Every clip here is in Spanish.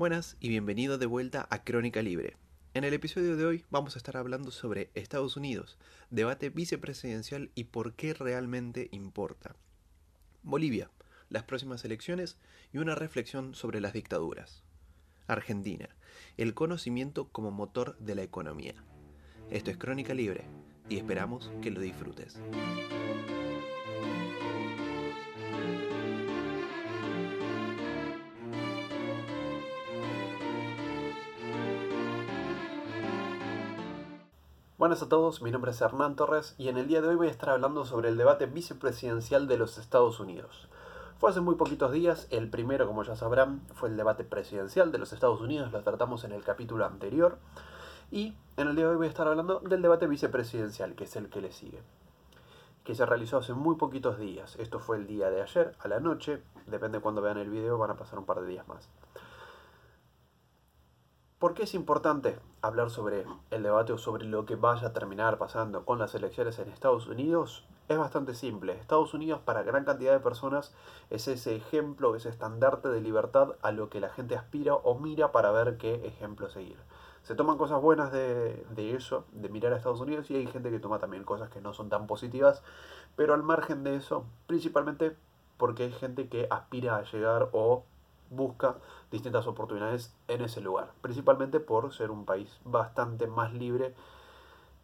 Buenas y bienvenido de vuelta a Crónica Libre. En el episodio de hoy vamos a estar hablando sobre Estados Unidos, debate vicepresidencial y por qué realmente importa. Bolivia, las próximas elecciones y una reflexión sobre las dictaduras. Argentina, el conocimiento como motor de la economía. Esto es Crónica Libre y esperamos que lo disfrutes. Buenas a todos, mi nombre es Hernán Torres y en el día de hoy voy a estar hablando sobre el debate vicepresidencial de los Estados Unidos. Fue hace muy poquitos días, el primero, como ya sabrán, fue el debate presidencial de los Estados Unidos, lo tratamos en el capítulo anterior, y en el día de hoy voy a estar hablando del debate vicepresidencial, que es el que le sigue, que se realizó hace muy poquitos días. Esto fue el día de ayer, a la noche, depende de cuando vean el video, van a pasar un par de días más. ¿Por qué es importante hablar sobre el debate o sobre lo que vaya a terminar pasando con las elecciones en Estados Unidos? Es bastante simple. Estados Unidos para gran cantidad de personas es ese ejemplo, ese estandarte de libertad a lo que la gente aspira o mira para ver qué ejemplo seguir. Se toman cosas buenas de, de eso, de mirar a Estados Unidos, y hay gente que toma también cosas que no son tan positivas, pero al margen de eso, principalmente porque hay gente que aspira a llegar o busca distintas oportunidades en ese lugar, principalmente por ser un país bastante más libre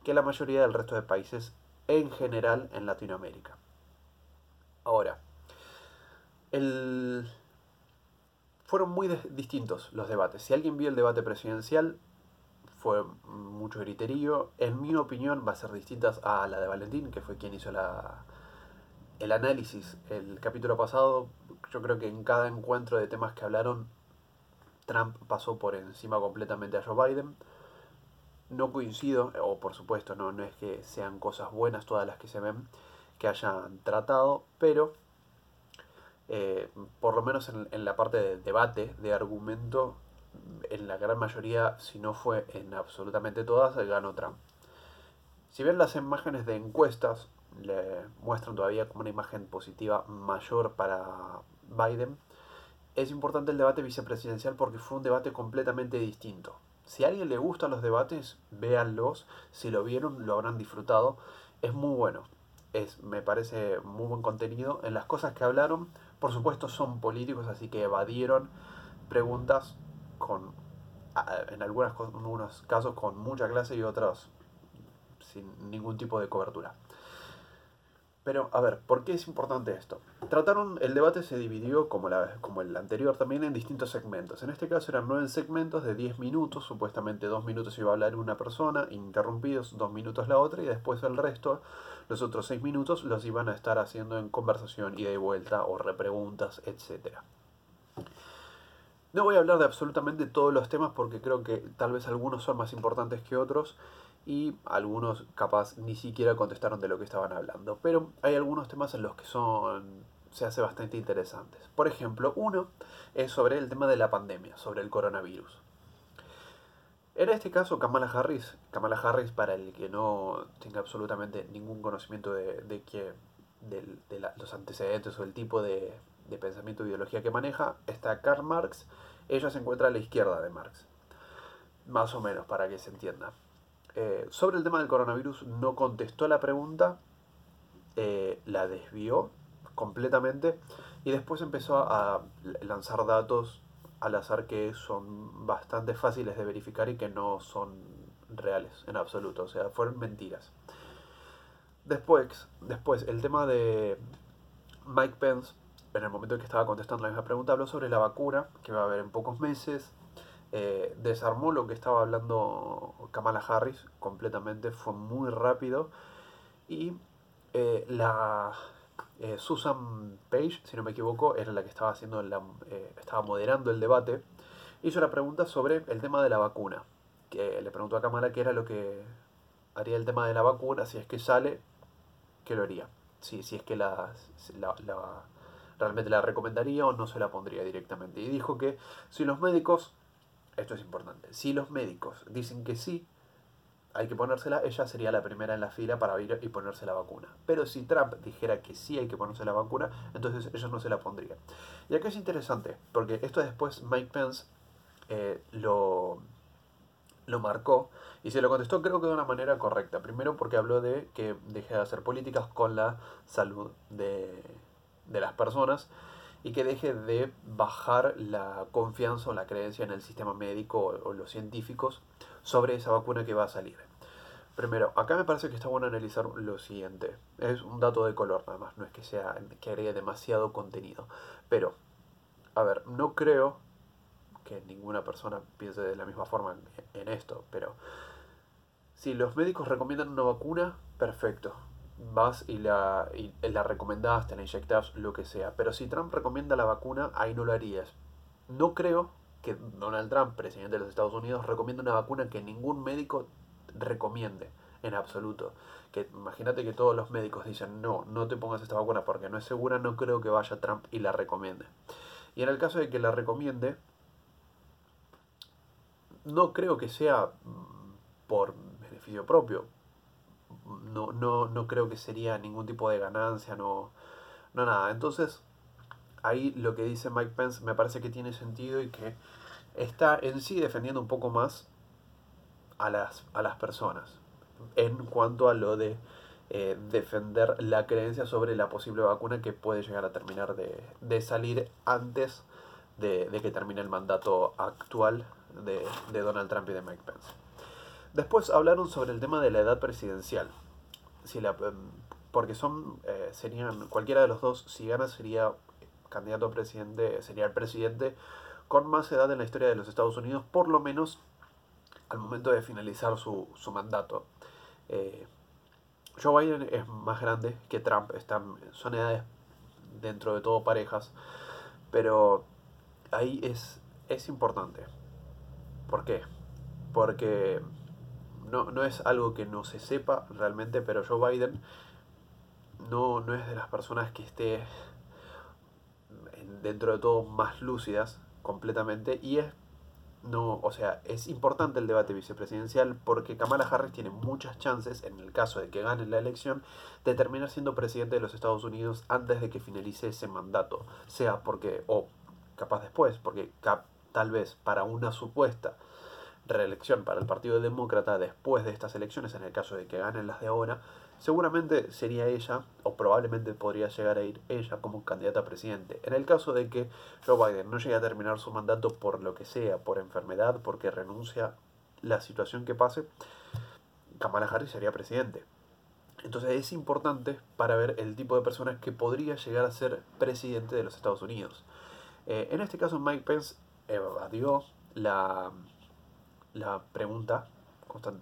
que la mayoría del resto de países en general en Latinoamérica. Ahora, el... fueron muy distintos los debates. Si alguien vio el debate presidencial, fue mucho griterío. En mi opinión, va a ser distintas a la de Valentín, que fue quien hizo la, el análisis. El capítulo pasado, yo creo que en cada encuentro de temas que hablaron, Trump pasó por encima completamente a Joe Biden. No coincido, o por supuesto no, no es que sean cosas buenas todas las que se ven que hayan tratado, pero eh, por lo menos en, en, la parte de debate, de argumento, en la gran mayoría, si no fue en absolutamente todas, ganó Trump. Si ven las imágenes de encuestas, le muestran todavía como una imagen positiva mayor para Biden, es importante el debate vicepresidencial porque fue un debate completamente distinto. Si a alguien le gustan los debates, véanlos. Si lo vieron, lo habrán disfrutado. Es muy bueno. Es, me parece muy buen contenido. En las cosas que hablaron, por supuesto, son políticos, así que evadieron preguntas con, en algunos casos con mucha clase y otros sin ningún tipo de cobertura. Pero, a ver, ¿por qué es importante esto? Trataron, el debate se dividió, como, la, como el anterior también, en distintos segmentos. En este caso eran nueve segmentos de 10 minutos, supuestamente dos minutos iba a hablar una persona, interrumpidos dos minutos la otra, y después el resto, los otros seis minutos, los iban a estar haciendo en conversación, ida y vuelta, o repreguntas, etc. No voy a hablar de absolutamente todos los temas porque creo que tal vez algunos son más importantes que otros y algunos capaz ni siquiera contestaron de lo que estaban hablando. Pero hay algunos temas en los que son se hace bastante interesantes. Por ejemplo, uno es sobre el tema de la pandemia, sobre el coronavirus. En este caso, Kamala Harris, Kamala Harris, para el que no tenga absolutamente ningún conocimiento de, de, de, los antecedentes o el tipo de, de pensamiento e ideología que maneja, está Karl Marx, ella se encuentra a la izquierda de Marx. Más o menos, para que se entienda. Eh, sobre el tema del coronavirus no contestó la pregunta, eh, la desvió completamente y después empezó a lanzar datos al azar que son bastante fáciles de verificar y que no son reales en absoluto, o sea, fueron mentiras. Después, después el tema de Mike Pence, en el momento en que estaba contestando la misma pregunta, habló sobre la vacuna que va a haber en pocos meses, eh, desarmó lo que estaba hablando Kamala Harris completamente, fue muy rápido. Y eh, la eh, Susan Page, si no me equivoco, era la que estaba haciendo la, estaba moderando el debate. Hizo la pregunta sobre el tema de la vacuna. Que le preguntó a Kamala qué era lo que haría el tema de la vacuna, si es que sale, ¿qué lo haría? Si, si es que la, la realmente la recomendaría o no se la pondría directamente. Y dijo que si los médicos esto es importante, si los médicos dicen que sí, hay que ponérsela, ella sería la primera en la fila para ir y ponerse la vacuna. Pero si Trump dijera que sí hay que ponerse la vacuna, entonces ella no se la pondría. Y acá es interesante, porque esto después Mike Pence eh, lo, lo marcó y se lo contestó creo que de una manera correcta. Primero porque habló de que deje de hacer políticas con la salud de, de las personas y que deje de bajar la confianza o la creencia en el sistema médico o, los científicos sobre esa vacuna que va a salir. Primero, acá me parece que está bueno analizar lo siguiente. Es un dato de color nada más, no es que sea que agregue demasiado contenido. Pero, a ver, no creo que ninguna persona piense de la misma forma en esto, pero si los médicos recomiendan una vacuna, perfecto vas y la, y la recomendás, te la lo que sea. Pero si Trump recomienda la vacuna, ahí no lo harías. No creo que Donald Trump, presidente de los Estados Unidos, recomiende una vacuna que ningún médico recomiende en absoluto. Que imagínate que todos los médicos dicen, no, no te pongas esta vacuna porque no es segura, no creo que vaya Trump y la recomiende. Y en el caso de que la recomiende, no creo que sea mm, por beneficio propio, no, no, no creo que sería ningún tipo de ganancia, no, no nada. Entonces, ahí lo que dice Mike Pence me parece que tiene sentido y que está en sí defendiendo un poco más a las, a las personas en cuanto a lo de eh, defender la creencia sobre la posible vacuna que puede llegar a terminar de, salir antes de, que termine el mandato actual de, de Donald Trump y de Mike Pence. Después hablaron sobre el tema de la edad presidencial. Si la, em, porque son, eh, serían, cualquiera de los dos, si gana sería candidato a presidente, sería el presidente con más edad en la historia de los Estados Unidos, por lo menos al momento de finalizar su, mandato. Eh, Joe Biden es más grande que Trump, están, son edades dentro de todo parejas, pero ahí es, es importante. ¿Por qué? Porque no, no es algo que no se sepa realmente, pero Joe Biden no, no es de las personas que esté dentro de todo más lúcidas completamente y es no, o sea, es importante el debate vicepresidencial porque Kamala Harris tiene muchas chances, en el caso de que gane la elección, de terminar siendo presidente de los Estados Unidos antes de que finalice ese mandato. Sea porque, o capaz después, porque tal vez para una supuesta reelección para el Partido Demócrata después de estas elecciones, en el caso de que ganen las de ahora, seguramente sería ella, o probablemente podría llegar a ir ella como candidata a presidente. En el caso de que Joe Biden no llegue a terminar su mandato por lo que sea, por enfermedad, porque renuncia la situación que pase, Kamala Harris sería presidente. Entonces es importante para ver el tipo de personas que podría llegar a ser presidente de los Estados Unidos. Eh, en este caso Mike Pence evadió la la pregunta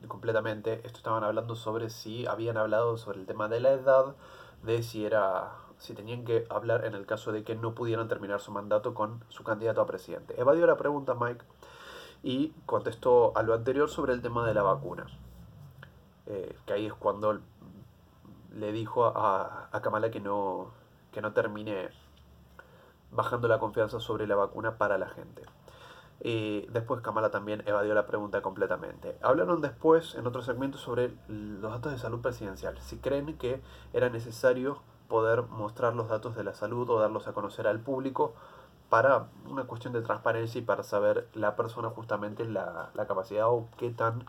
completamente. Esto estaban hablando sobre si habían hablado sobre el tema de la edad, de si era si tenían que hablar en el caso de que no pudieran terminar su mandato con su candidato a presidente. Evadió la pregunta Mike y contestó a lo anterior sobre el tema de la vacuna. Eh, que ahí es cuando le dijo a, a Kamala que no, que no termine bajando la confianza sobre la vacuna para la gente. Y después Kamala también evadió la pregunta completamente. Hablaron después en otro segmento sobre los datos de salud presidencial. Si creen que era necesario poder mostrar los datos de la salud o darlos a conocer al público para una cuestión de transparencia y para saber la persona justamente la, capacidad o qué tan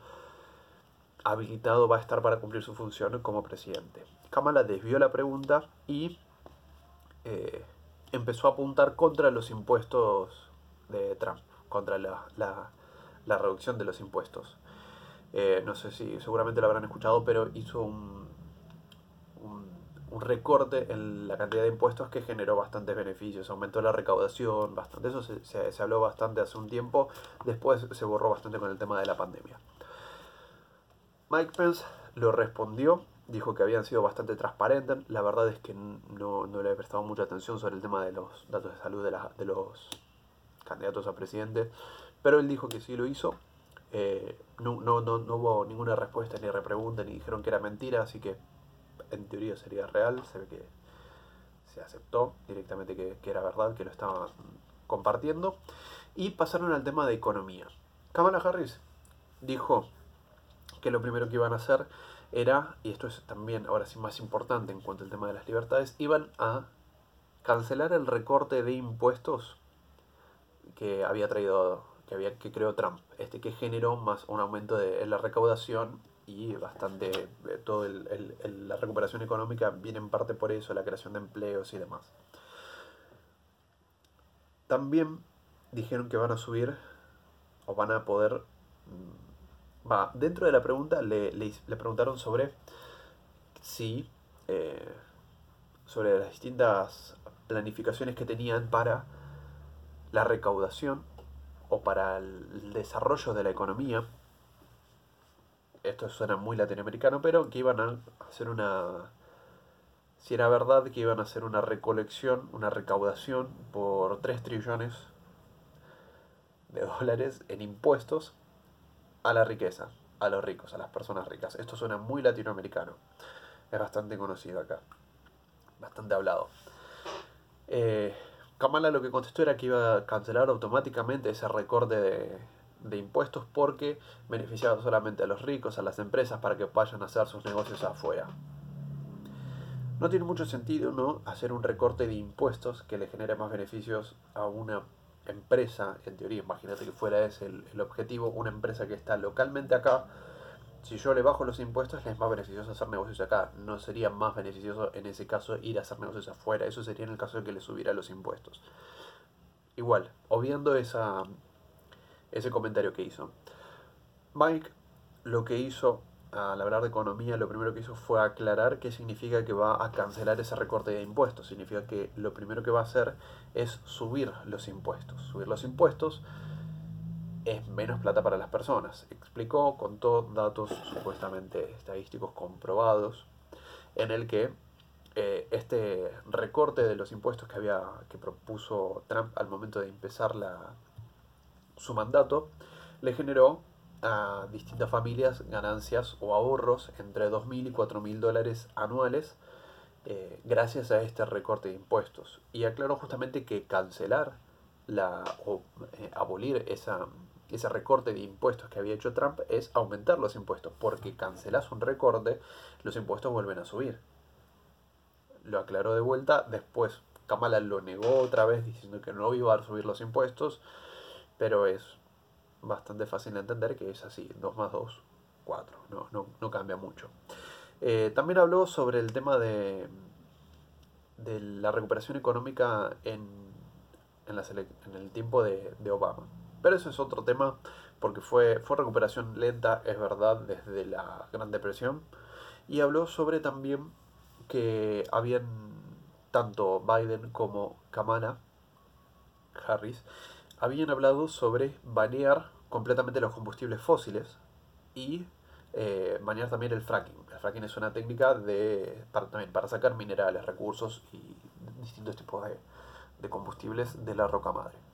habilitado va a estar para cumplir su función como presidente. Kamala desvió la pregunta y eh, empezó a apuntar contra los impuestos de Trump contra la, la, reducción de los impuestos. Eh, no sé si seguramente lo habrán escuchado, pero hizo un, un, recorte en la cantidad de impuestos que generó bastantes beneficios. Aumentó la recaudación, bastante. Eso se, se, habló bastante hace un tiempo. Después se borró bastante con el tema de la pandemia. Mike Pence lo respondió, dijo que habían sido bastante transparentes. La verdad es que no, no le he prestado mucha atención sobre el tema de los datos de salud de, la, de los candidatos a presidente, pero él dijo que sí lo hizo. Eh, no, no, no, no, hubo ninguna respuesta ni repregunta, ni dijeron que era mentira, así que en teoría sería real, se ve que se aceptó directamente que, que era verdad, que lo estaban compartiendo. Y pasaron al tema de economía. Kamala Harris dijo que lo primero que iban a hacer era, y esto es también ahora sí más importante en cuanto al tema de las libertades, iban a cancelar el recorte de impuestos que había traído que, había, que creó Trump, este que generó más un aumento de la recaudación y bastante, eh, toda la recuperación económica viene en parte por eso, la creación de empleos y demás. También dijeron que van a subir o van a poder... Mm, va, dentro de la pregunta le, le, preguntaron sobre si... Eh, sobre las distintas planificaciones que tenían para la recaudación o para el desarrollo de la economía. Esto suena muy latinoamericano, pero que iban a hacer una... Si era verdad que iban a hacer una recolección, una recaudación por 3 trillones de dólares en impuestos a la riqueza, a los ricos, a las personas ricas. Esto suena muy latinoamericano. Es bastante conocido acá. Bastante hablado. Eh, Kamala lo que contestó era que iba a cancelar automáticamente ese recorte de, impuestos porque beneficiaba solamente a los ricos, a las empresas, para que vayan a hacer sus negocios afuera. No tiene mucho sentido ¿no? hacer un recorte de impuestos que le genere más beneficios a una empresa, en teoría, imagínate que fuera ese el objetivo, una empresa que está localmente acá, si yo le bajo los impuestos, es más beneficioso hacer negocios acá. No sería más beneficioso en ese caso ir a hacer negocios afuera. Eso sería en el caso de que le subiera los impuestos. Igual, obviando esa, ese comentario que hizo. Mike lo que hizo al hablar de economía, lo primero que hizo fue aclarar qué significa que va a cancelar ese recorte de impuestos. Significa que lo primero que va a hacer es subir los impuestos. Subir los impuestos es menos plata para las personas. Explicó, contó datos supuestamente estadísticos comprobados en el que eh, este recorte de los impuestos que había que propuso Trump al momento de empezar la, su mandato le generó a distintas familias ganancias o ahorros entre 2.000 y 4.000 dólares anuales eh, gracias a este recorte de impuestos. Y aclaró justamente que cancelar la, o eh, abolir esa, ese recorte de impuestos que había hecho Trump es aumentar los impuestos, porque cancelas un recorte, los impuestos vuelven a subir. Lo aclaró de vuelta, después Kamala lo negó otra vez diciendo que no iba a subir los impuestos, pero es bastante fácil de entender que es así, 2 más 2, 4, no, no, cambia mucho. Eh, también habló sobre el tema de, de la recuperación económica en, en, en el tiempo de, de Obama. Pero eso es otro tema, porque fue, fue recuperación lenta, es verdad, desde la Gran Depresión. Y habló sobre también que habían tanto Biden como Kamala Harris habían hablado sobre banear completamente los combustibles fósiles y eh, banear también el fracking. El fracking es una técnica de, para, también para sacar minerales, recursos y distintos tipos de, de combustibles de la roca madre.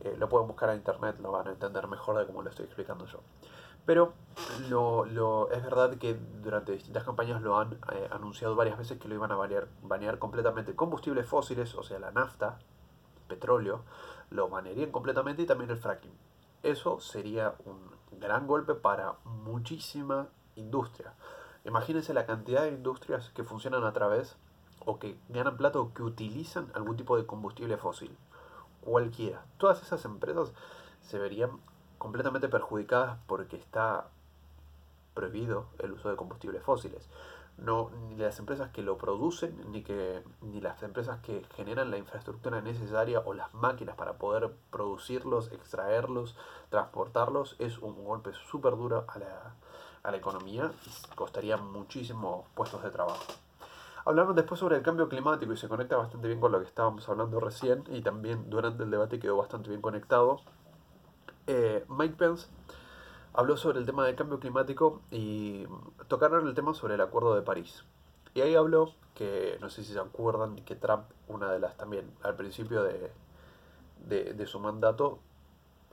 Eh, lo pueden buscar en internet, lo van a entender mejor de cómo lo estoy explicando yo. Pero lo, lo, es verdad que durante distintas campañas lo han eh, anunciado varias veces que lo iban a banear, banear completamente. Combustibles fósiles, o sea, la nafta, petróleo, lo banearían completamente y también el fracking. Eso sería un gran golpe para muchísima industria. Imagínense la cantidad de industrias que funcionan a través o que ganan plata o que utilizan algún tipo de combustible fósil cualquiera. Todas esas empresas se verían completamente perjudicadas porque está prohibido el uso de combustibles fósiles. No, ni las empresas que lo producen, ni, que, ni las empresas que generan la infraestructura necesaria o las máquinas para poder producirlos, extraerlos, transportarlos, es un golpe súper duro a la, a la economía y costaría muchísimos puestos de trabajo. Hablaron después sobre el cambio climático y se conecta bastante bien con lo que estábamos hablando recién y también durante el debate quedó bastante bien conectado. Eh, Mike Pence habló sobre el tema del cambio climático y tocaron el tema sobre el Acuerdo de París. Y ahí habló que, no sé si se acuerdan, que Trump, una de las también, al principio de, de, de su mandato,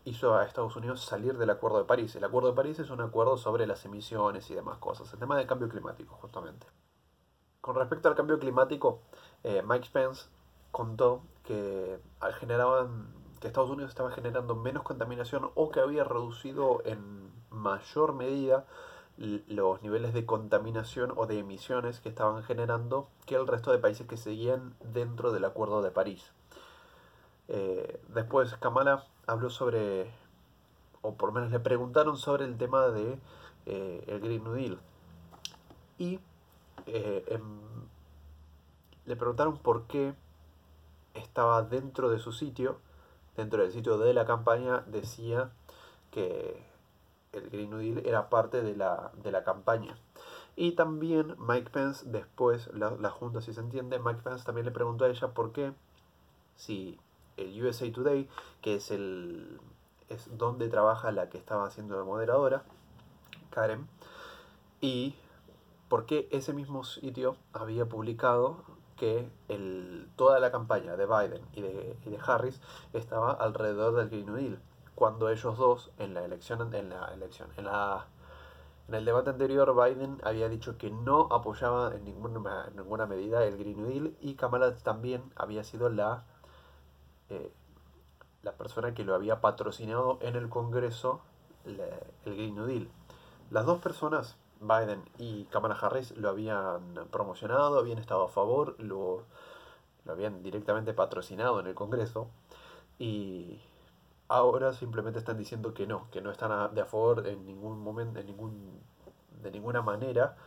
hizo a Estados Unidos salir del Acuerdo de París. El Acuerdo de París es un acuerdo sobre las emisiones y demás cosas, el tema del cambio climático, justamente. Con respecto al cambio climático, eh, Mike Pence contó que generaban que Estados Unidos estaba generando menos contaminación o que había reducido en mayor medida los niveles de contaminación o de emisiones que estaban generando que el resto de países que seguían dentro del Acuerdo de París. Eh, después Kamala habló sobre o por lo menos le preguntaron sobre el tema de eh, el Green New Deal. Y eh, em, le preguntaron por qué estaba dentro de su sitio, dentro del sitio de la campaña, decía que el Green New Deal era parte de la, de la campaña. Y también Mike Pence, después, la, Junta, si se entiende, Mike Pence también le preguntó a ella por qué, si el USA Today, que es el es donde trabaja la que estaba haciendo de moderadora, Karen, y por qué ese mismo sitio había publicado que toda la campaña de Biden y de, Harris estaba alrededor del Green New Deal, cuando ellos dos en la elección, en la elección, en la en el debate anterior, Biden había dicho que no apoyaba en ninguna, ninguna medida el Green New Deal y Kamala también había sido la, eh, la persona que lo había patrocinado en el Congreso el Green New Deal. Las dos personas, Biden y Kamala Harris, lo habían promocionado, habían estado a favor, lo, lo habían directamente patrocinado en el Congreso y ahora simplemente están diciendo que no, que no están de a favor en ningún momento, en ningún, de ninguna manera.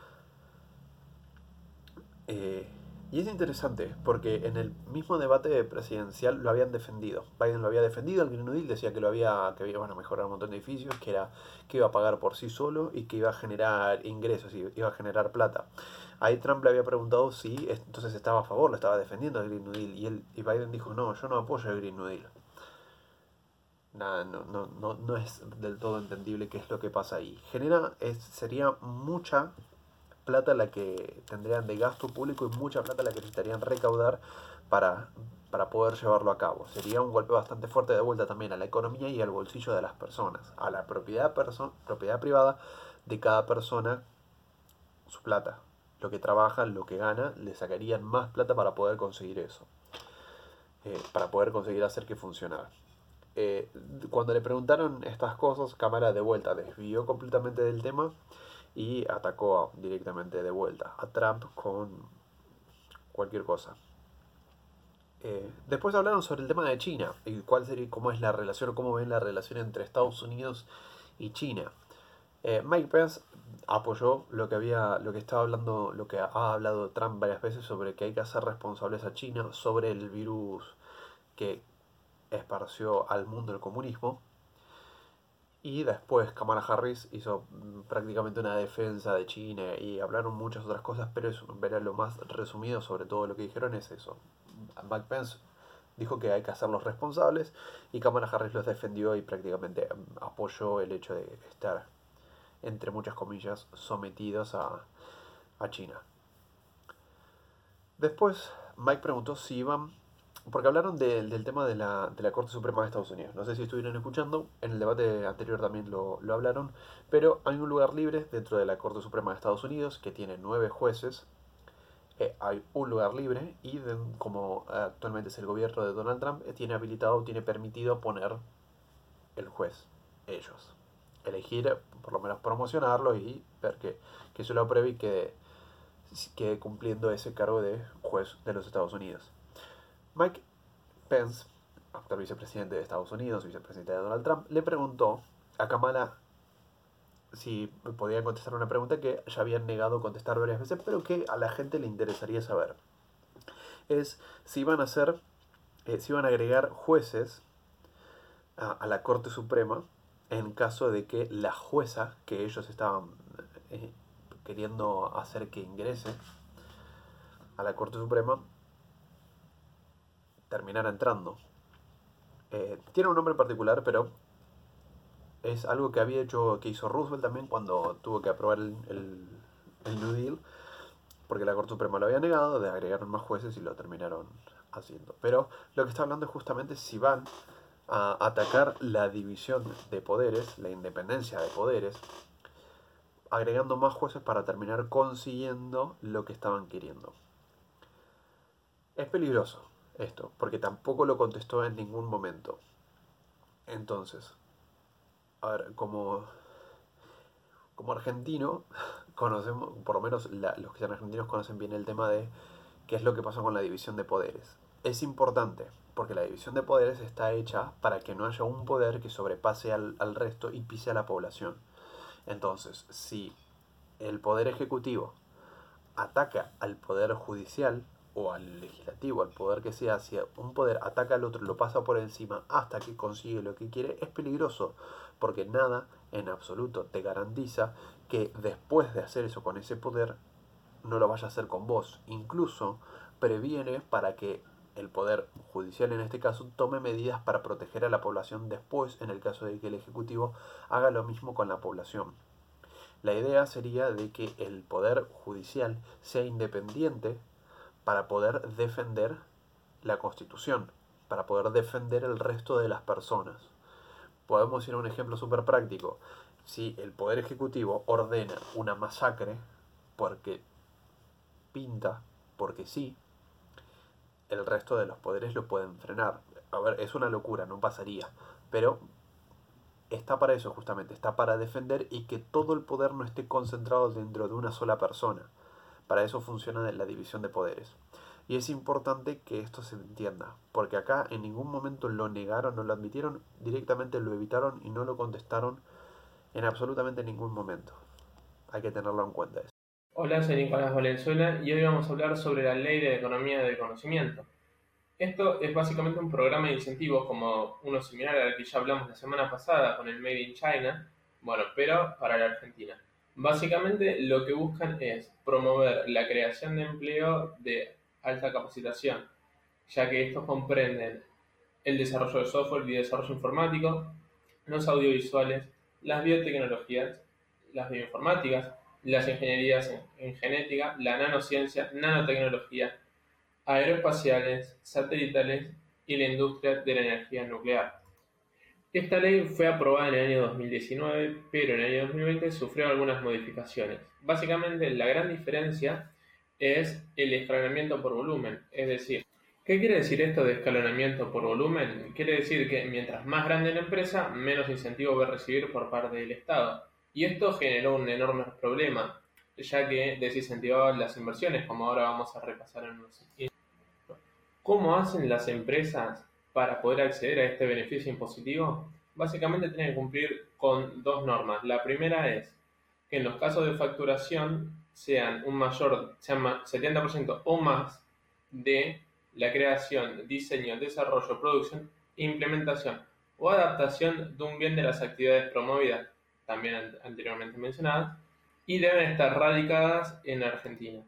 Eh, y es interesante, porque en el mismo debate presidencial lo habían defendido. Biden lo había defendido, el Green New Deal decía que lo había, que a mejorar un montón de edificios, que era, que iba a pagar por sí solo y que iba a generar ingresos, y iba a generar plata. Ahí Trump le había preguntado si entonces estaba a favor, lo estaba defendiendo el Green New Deal, y, él, y Biden dijo, no, yo no apoyo el Green New Deal nada, no, no, no, no es del todo entendible qué es lo que pasa ahí. Genera, es, sería mucha plata la que tendrían de gasto público y mucha plata la que necesitarían recaudar para, para poder llevarlo a cabo. Sería un golpe bastante fuerte de vuelta también a la economía y al bolsillo de las personas, a la propiedad, propiedad privada de cada persona, su plata. Lo que trabaja, lo que gana, le sacarían más plata para poder conseguir eso. Eh, para poder conseguir hacer que funcionara. Eh, cuando le preguntaron estas cosas, Cámara de vuelta desvió completamente del tema y atacó directamente de vuelta a Trump con cualquier cosa. Eh, después hablaron sobre el tema de China y cuál sería, cómo es la relación, cómo ven la relación entre Estados Unidos y China. Eh, Mike Pence apoyó lo que había, lo que estaba hablando, lo que ha hablado Trump varias veces sobre que hay que hacer responsables a China sobre el virus que esparció al mundo el comunismo. Y después Kamala Harris hizo mm, prácticamente una defensa de China y hablaron muchas otras cosas, pero eso, lo más resumido sobre todo lo que dijeron es eso. Mike Pence dijo que hay que hacerlos responsables y Kamala Harris los defendió y prácticamente mm, apoyó el hecho de estar, entre muchas comillas, sometidos a, a China. Después Mike preguntó si iban porque hablaron del tema de la, de la, Corte Suprema de Estados Unidos. No sé si estuvieron escuchando, en el debate anterior también lo, lo, hablaron, pero hay un lugar libre dentro de la Corte Suprema de Estados Unidos que tiene nueve jueces. Eh, hay un lugar libre y como actualmente es el gobierno de Donald Trump, eh, tiene habilitado, tiene permitido poner el juez, ellos. Elegir, por lo menos promocionarlo y ver que, que se lo apruebe y que quede cumpliendo ese cargo de juez de los Estados Unidos. Mike Pence, actual vicepresidente de Estados Unidos, vicepresidente de Donald Trump, le preguntó a Kamala si podía contestar una pregunta que ya habían negado contestar varias veces, pero que a la gente le interesaría saber. Es si iban a hacer, eh, si iban a agregar jueces a, la Corte Suprema en caso de que la jueza que ellos estaban eh, queriendo hacer que ingrese a la Corte Suprema terminara entrando. Eh, tiene un nombre particular, pero es algo que había hecho, que hizo Roosevelt también cuando tuvo que aprobar el, el, New Deal, porque la Corte Suprema lo había negado, de agregaron más jueces y lo terminaron haciendo. Pero lo que está hablando es justamente si van a atacar la división de poderes, la independencia de poderes, agregando más jueces para terminar consiguiendo lo que estaban queriendo. Es peligroso, esto, porque tampoco lo contestó en ningún momento. Entonces, a ver, como, como argentino, conocemos, por lo menos los que sean argentinos conocen bien el tema de qué es lo que pasa con la división de poderes. Es importante, Porque la división de poderes está hecha para que no haya un poder que sobrepase al, al resto y pise a la población. Entonces, si el poder ejecutivo ataca al poder judicial o al legislativo, al poder que sea, si un poder ataca al otro, lo pasa por encima hasta que consigue lo que quiere, es peligroso, porque nada en absoluto te garantiza que después de hacer eso con ese poder, no lo vaya a hacer con vos. Incluso previene para que el poder judicial en este caso tome medidas para proteger a la población después en el caso de que el ejecutivo haga lo mismo con la población. La idea sería de que el poder judicial sea independiente para poder defender la constitución, para poder defender el resto de las personas. Podemos ir a un ejemplo súper práctico. Si el poder ejecutivo ordena una masacre porque pinta, porque sí, el resto de los poderes lo pueden frenar. A ver, es una locura, no pasaría. Pero está para eso justamente, está para defender y que todo el poder no esté concentrado dentro de una sola persona. Para eso funciona la división de poderes. Y es importante que esto se entienda, porque acá en ningún momento lo negaron, no lo admitieron, directamente lo evitaron y no lo contestaron en absolutamente ningún momento. Hay que tenerlo en cuenta eso. Hola, soy Nicolás Valenzuela y hoy vamos a hablar sobre la Ley de Economía del Conocimiento. Esto es básicamente un programa de incentivos como uno similar al que ya hablamos la semana pasada con el Made in China, bueno, pero para la Argentina. Básicamente lo que buscan es promover la creación de empleo de alta capacitación, ya que estos comprenden el desarrollo de software y desarrollo informático, los audiovisuales, las biotecnologías, las bioinformáticas, las ingenierías en, genética, la nanociencia, nanotecnología, aeroespaciales, satelitales y la industria de la energía nuclear. Esta ley fue aprobada en el año 2019, pero en el año 2020 sufrió algunas modificaciones. Básicamente, la gran diferencia es el escalonamiento por volumen, es decir, ¿Qué quiere decir esto de escalonamiento por volumen? Quiere decir que mientras más grande la empresa, menos incentivo va a recibir por parte del Estado. Y esto generó un enorme problema, ya que desincentivaba las inversiones, como ahora vamos a repasar en unos ¿Cómo hacen las empresas para poder acceder a este beneficio impositivo? Básicamente tienen que cumplir con dos normas. La primera es que en los casos de facturación sean un mayor, sean 70% o más de la creación, diseño, desarrollo, producción, implementación o adaptación de un bien de las actividades promovidas, también anteriormente mencionadas, y deben estar radicadas en Argentina.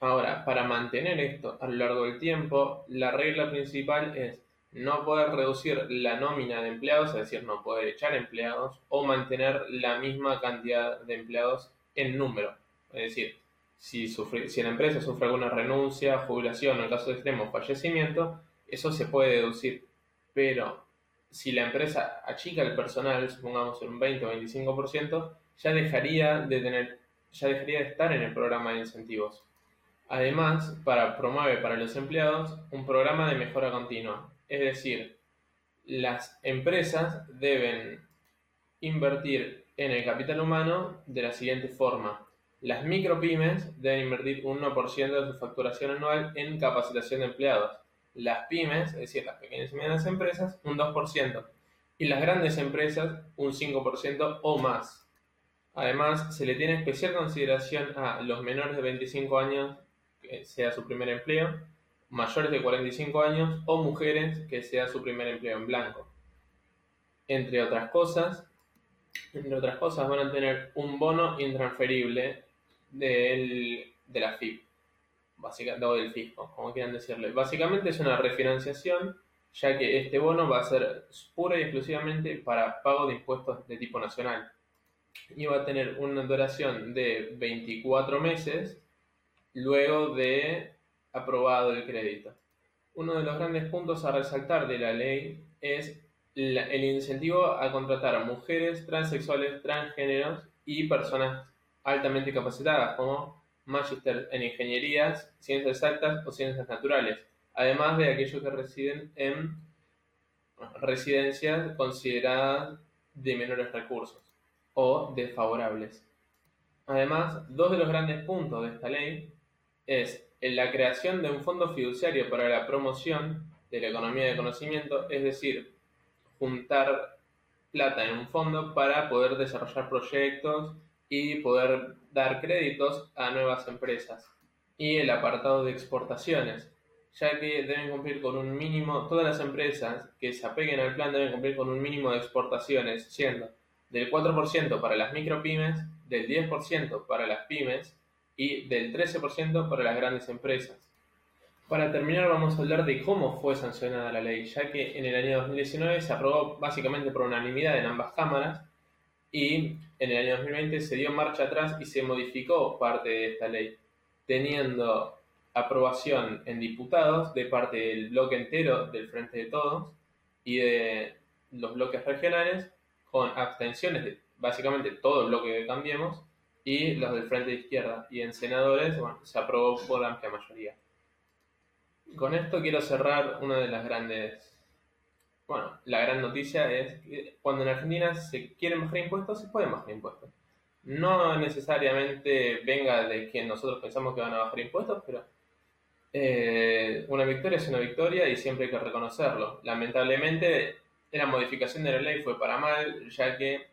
Ahora, para mantener esto a lo largo del tiempo, la regla principal es no poder reducir la nómina de empleados, es decir, no poder echar empleados, o mantener la misma cantidad de empleados en número. Es decir, si, si la empresa sufre alguna renuncia, jubilación o en caso de extremo fallecimiento, eso se puede deducir. Pero si la empresa achica el personal, supongamos un 20 o 25%, ya dejaría de tener, ya dejaría de estar en el programa de incentivos. Además, para, promueve para los empleados un programa de mejora continua. Es decir, las empresas deben invertir en el capital humano de la siguiente forma. Las micropymes deben invertir un 1% de su facturación anual en capacitación de empleados. Las pymes, es decir, las pequeñas y medianas empresas, un 2%. Y las grandes empresas, un 5% o más. Además, se le tiene especial consideración a los menores de 25 años sea su primer empleo, mayores de 45 años o mujeres que sea su primer empleo en blanco. Entre otras cosas, entre otras cosas van a tener un bono intransferible del, de la FIP, básicamente, o del fisco, como quieran decirle. Básicamente es una refinanciación, ya que este bono va a ser pura y exclusivamente para pago de impuestos de tipo nacional. Y va a tener una duración de 24 meses luego de aprobado el crédito. Uno de los grandes puntos a resaltar de la ley es el incentivo a contratar a mujeres, transexuales, transgéneros y personas altamente capacitadas como magister en ingenierías, ciencias exactas o ciencias naturales, además de aquellos que residen en residencias consideradas de menores recursos o desfavorables. Además, dos de los grandes puntos de esta ley es la creación de un fondo fiduciario para la promoción de la economía de conocimiento, es decir, juntar plata en un fondo para poder desarrollar proyectos y poder dar créditos a nuevas empresas. Y el apartado de exportaciones, ya que deben cumplir con un mínimo, todas las empresas que se apeguen al plan deben cumplir con un mínimo de exportaciones, siendo del 4% para las micropymes, del 10% para las pymes y del 13% para las grandes empresas. Para terminar vamos a hablar de cómo fue sancionada la ley, ya que en el año 2019 se aprobó básicamente por unanimidad en ambas cámaras y en el año 2020 se dio marcha atrás y se modificó parte de esta ley, teniendo aprobación en diputados de parte del bloque entero del Frente de Todos y de los bloques regionales, con abstenciones de básicamente todo el bloque que cambiemos y los del Frente de Izquierda. Y en senadores, bueno, se aprobó por amplia mayoría. Con esto quiero cerrar una de las grandes. Bueno, la gran noticia es que cuando en Argentina se quieren bajar impuestos, se pueden bajar impuestos. No necesariamente venga de quien nosotros pensamos que van a bajar impuestos, pero eh, una victoria es una victoria y siempre hay que reconocerlo. Lamentablemente, la modificación de la ley fue para mal, ya que,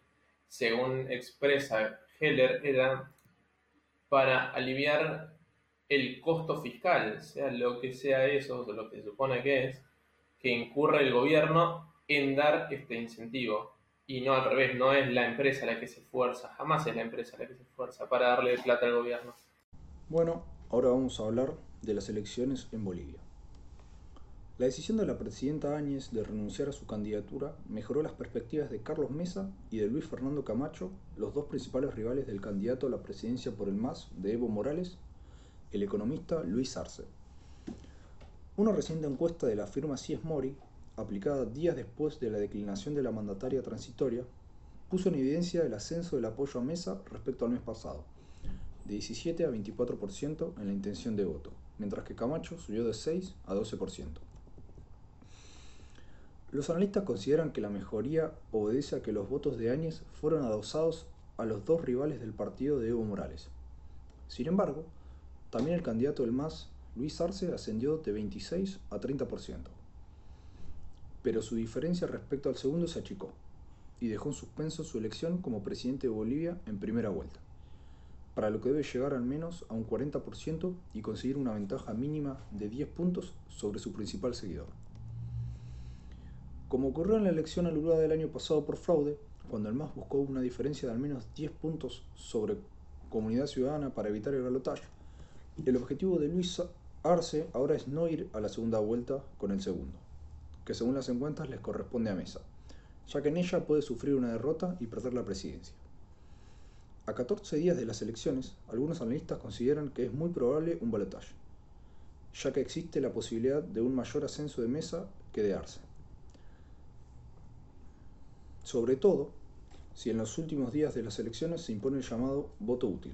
según expresa Heller, era para aliviar el costo fiscal, sea lo que sea eso, o lo que se supone que es, que incurre el gobierno en dar este incentivo. Y no al revés, no es la empresa la que se esfuerza, jamás es la empresa la que se esfuerza para darle plata al gobierno. Bueno, ahora vamos a hablar de las elecciones en Bolivia. La decisión de la presidenta Áñez de renunciar a su candidatura mejoró las perspectivas de Carlos Mesa y de Luis Fernando Camacho, los dos principales rivales del candidato a la presidencia por el MAS de Evo Morales el economista Luis Arce. Una reciente encuesta de la firma CIES Mori, aplicada días después de la declinación de la mandataria transitoria, puso en evidencia el ascenso del apoyo a Mesa respecto al mes pasado, de 17 a 24% en la intención de voto, mientras que Camacho subió de 6 a 12%. Los analistas consideran que la mejoría obedece a que los votos de Áñez fueron adosados a los dos rivales del partido de Evo Morales. Sin embargo, también el candidato del MAS, Luis Arce, ascendió de 26 a 30%. Pero su diferencia respecto al segundo se achicó y dejó en suspenso su elección como presidente de Bolivia en primera vuelta, para lo que debe llegar al menos a un 40% y conseguir una ventaja mínima de 10 puntos sobre su principal seguidor. Como ocurrió en la elección aludida del año pasado por fraude, cuando el MAS buscó una diferencia de al menos 10 puntos sobre Comunidad Ciudadana para evitar el balotaje, el objetivo de Luis Arce ahora es no ir a la segunda vuelta con el segundo, que según las encuestas les corresponde a Mesa, ya que en ella puede sufrir una derrota y perder la presidencia. A 14 días de las elecciones, algunos analistas consideran que es muy probable un balotaje, ya que existe la posibilidad de un mayor ascenso de Mesa que de Arce. Sobre todo, si en los últimos días de las elecciones se impone el llamado voto útil,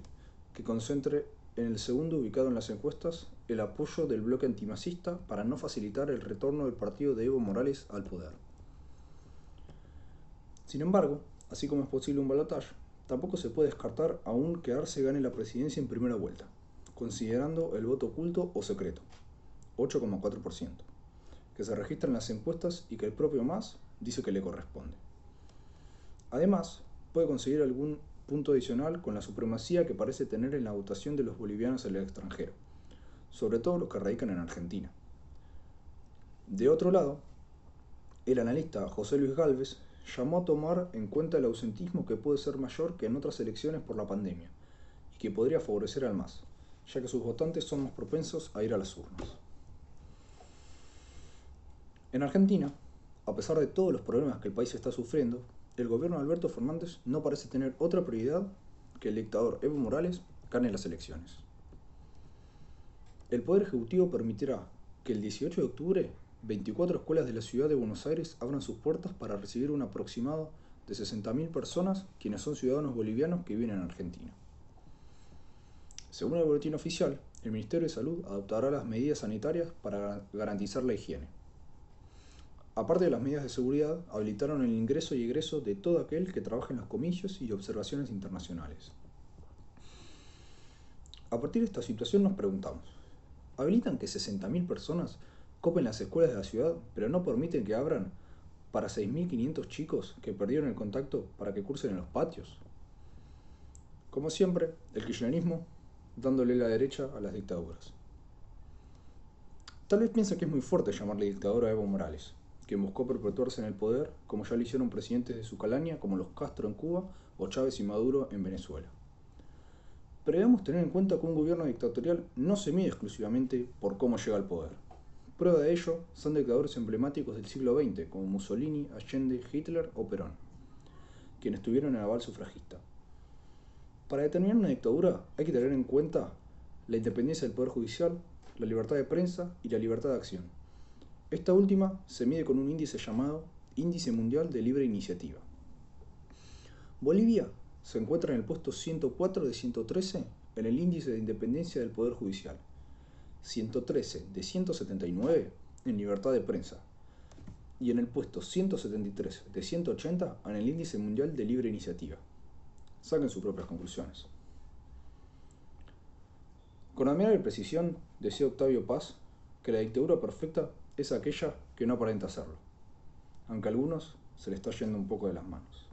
que concentre en el segundo ubicado en las encuestas, el apoyo del bloque antimacista para no facilitar el retorno del partido de Evo Morales al poder. Sin embargo, así como es posible un balotaje, tampoco se puede descartar aún que Arce gane la presidencia en primera vuelta, considerando el voto oculto o secreto, 8,4%, que se registra en las encuestas y que el propio MAS dice que le corresponde. Además, puede conseguir algún punto adicional con la supremacía que parece tener en la votación de los bolivianos en el extranjero, sobre todo los que radican en Argentina. De otro lado, el analista José Luis Galvez llamó a tomar en cuenta el ausentismo que puede ser mayor que en otras elecciones por la pandemia y que podría favorecer al MAS, ya que sus votantes son más propensos a ir a las urnas. En Argentina, a pesar de todos los problemas que el país está sufriendo, el gobierno de Alberto Fernández no parece tener otra prioridad que el dictador Evo Morales gane las elecciones. El Poder Ejecutivo permitirá que el 18 de octubre 24 escuelas de la ciudad de Buenos Aires abran sus puertas para recibir un aproximado de 60.000 personas quienes son ciudadanos bolivianos que viven en Argentina. Según el boletín oficial, el Ministerio de Salud adoptará las medidas sanitarias para garantizar la higiene. Aparte de las medidas de seguridad, habilitaron el ingreso y egreso de todo aquel que trabaje en los comicios y observaciones internacionales. A partir de esta situación nos preguntamos, ¿habilitan que 60.000 personas copen las escuelas de la ciudad, pero no permiten que abran para 6.500 chicos que perdieron el contacto para que cursen en los patios. Como siempre, el kirchnerismo dándole la derecha a las dictaduras. Tal vez piensa que es muy fuerte llamarle dictador a Evo Morales, quien buscó perpetuarse en el poder como ya lo hicieron presidentes de su calaña como los Castro en Cuba o Chávez y Maduro en Venezuela. Pero debemos tener en cuenta que un gobierno dictatorial no se mide exclusivamente por cómo llega al poder. Prueba de ello son dictadores emblemáticos del siglo XX como Mussolini, Allende, Hitler o Perón, quienes tuvieron el aval sufragista. Para determinar una dictadura hay que tener en cuenta la independencia del Poder Judicial, la libertad de prensa y la libertad de acción. Esta última se mide con un índice llamado Índice Mundial de Libre Iniciativa. Bolivia se encuentra en el puesto 104 de 113 en el índice de independencia del Poder Judicial 113 de 179 en libertad de prensa y en el puesto 173 de 180 en el índice mundial de libre iniciativa. Saquen sus propias conclusiones. Con admirable precisión decía Octavio Paz que la dictadura perfecta es aquella que no aparenta hacerlo, aunque a algunos se le está yendo un poco de las manos.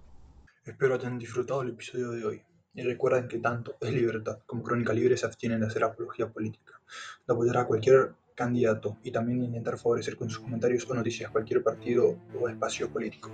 Espero hayan disfrutado el episodio de hoy. Y recuerden que tanto Es Libertad como Crónica Libre se abstienen de hacer apología política, de apoyar a cualquier candidato y también de intentar favorecer con sus comentarios o noticias cualquier partido o espacio político.